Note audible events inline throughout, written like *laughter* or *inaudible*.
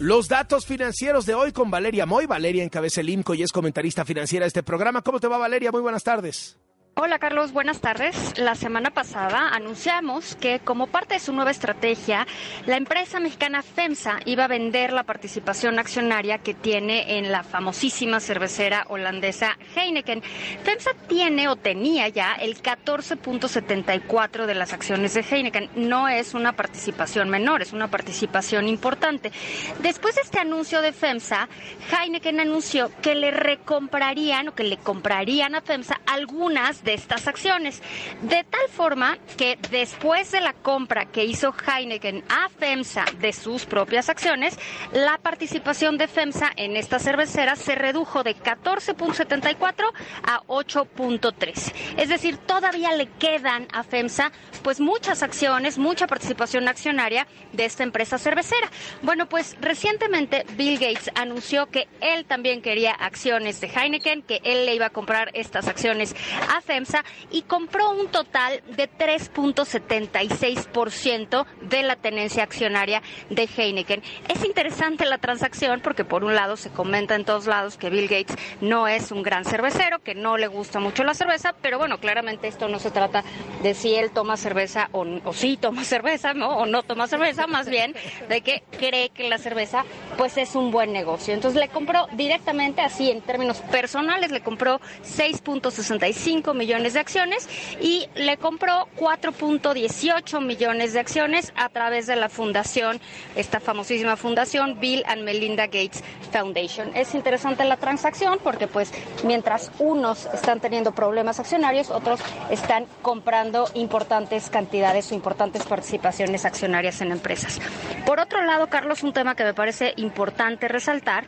Los datos financieros de hoy con Valeria Moy. Valeria encabeza el IMCO y es comentarista financiera de este programa. ¿Cómo te va, Valeria? Muy buenas tardes. Hola Carlos, buenas tardes. La semana pasada anunciamos que como parte de su nueva estrategia, la empresa mexicana FEMSA iba a vender la participación accionaria que tiene en la famosísima cervecera holandesa Heineken. FEMSA tiene o tenía ya el 14.74 de las acciones de Heineken. No es una participación menor, es una participación importante. Después de este anuncio de FEMSA, Heineken anunció que le recomprarían o que le comprarían a FEMSA algunas de estas acciones. De tal forma que después de la compra que hizo Heineken a FEMSA de sus propias acciones, la participación de FEMSA en esta cervecera se redujo de 14.74 a 8.3. Es decir, todavía le quedan a FEMSA pues muchas acciones, mucha participación accionaria de esta empresa cervecera. Bueno, pues recientemente Bill Gates anunció que él también quería acciones de Heineken, que él le iba a comprar estas acciones a FEMSA y compró un total de 3.76% de la tenencia accionaria de Heineken. Es interesante la transacción porque por un lado se comenta en todos lados que Bill Gates no es un gran cervecero, que no le gusta mucho la cerveza, pero bueno, claramente esto no se trata de si él toma cerveza o, o sí toma *laughs* cerveza, ¿no? O no toma cerveza, más bien de que cree que la cerveza pues es un buen negocio. Entonces le compró directamente así en términos personales, le compró 6.65 millones de acciones y le compró 4.18 millones de acciones a través de la fundación, esta famosísima fundación Bill and Melinda Gates Foundation. Es interesante la transacción porque pues mientras unos están teniendo problemas accionarios, otros están comprando importantes cantidades o importantes participaciones accionarias en empresas. Por otro lado, Carlos, un tema que me parece importante resaltar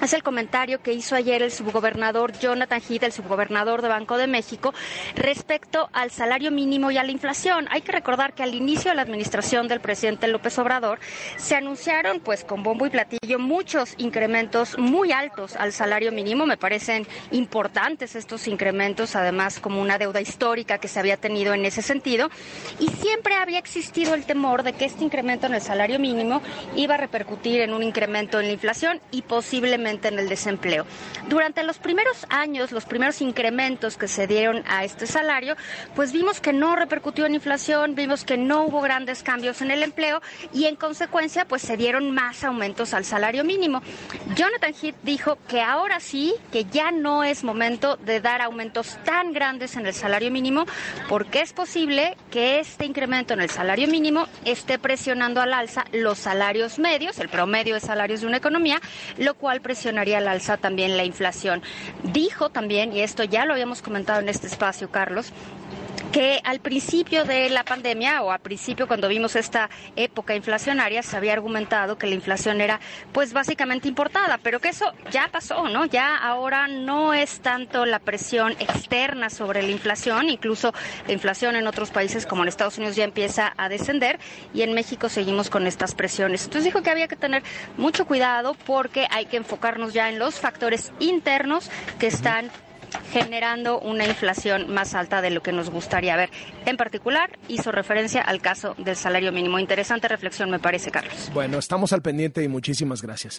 es el comentario que hizo ayer el subgobernador Jonathan Heath, el subgobernador de Banco de México, respecto al salario mínimo y a la inflación. Hay que recordar que al inicio de la administración del presidente López Obrador se anunciaron, pues con bombo y platillo, muchos incrementos muy altos al salario mínimo. Me parecen importantes estos incrementos, además como una deuda histórica que se había tenido en ese sentido. Y siempre había existido el temor de que este incremento en el salario mínimo iba a repercutir en un incremento en la inflación y posiblemente en el desempleo. Durante los primeros años, los primeros incrementos que se dieron a este salario, pues vimos que no repercutió en inflación, vimos que no hubo grandes cambios en el empleo y en consecuencia pues se dieron más aumentos al salario mínimo. Jonathan Heath dijo que ahora sí, que ya no es momento de dar aumentos tan grandes en el salario mínimo porque es posible que este incremento en el salario mínimo esté presionando al alza los salarios medios, el promedio de salarios de una economía, lo cual presionaría al alza también la inflación. Dijo también, y esto ya lo habíamos comentado en este espacio, Carlos, que al principio de la pandemia o al principio cuando vimos esta época inflacionaria se había argumentado que la inflación era pues básicamente importada, pero que eso ya pasó, ¿no? Ya ahora no es tanto la presión externa sobre la inflación, incluso la inflación en otros países como en Estados Unidos ya empieza a descender y en México seguimos con estas presiones. Entonces dijo que había que tener mucho cuidado porque hay que enfocarnos ya en los factores internos que están generando una inflación más alta de lo que nos gustaría ver. En particular, hizo referencia al caso del salario mínimo. Interesante reflexión, me parece, Carlos. Bueno, estamos al pendiente y muchísimas gracias.